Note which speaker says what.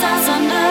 Speaker 1: suns under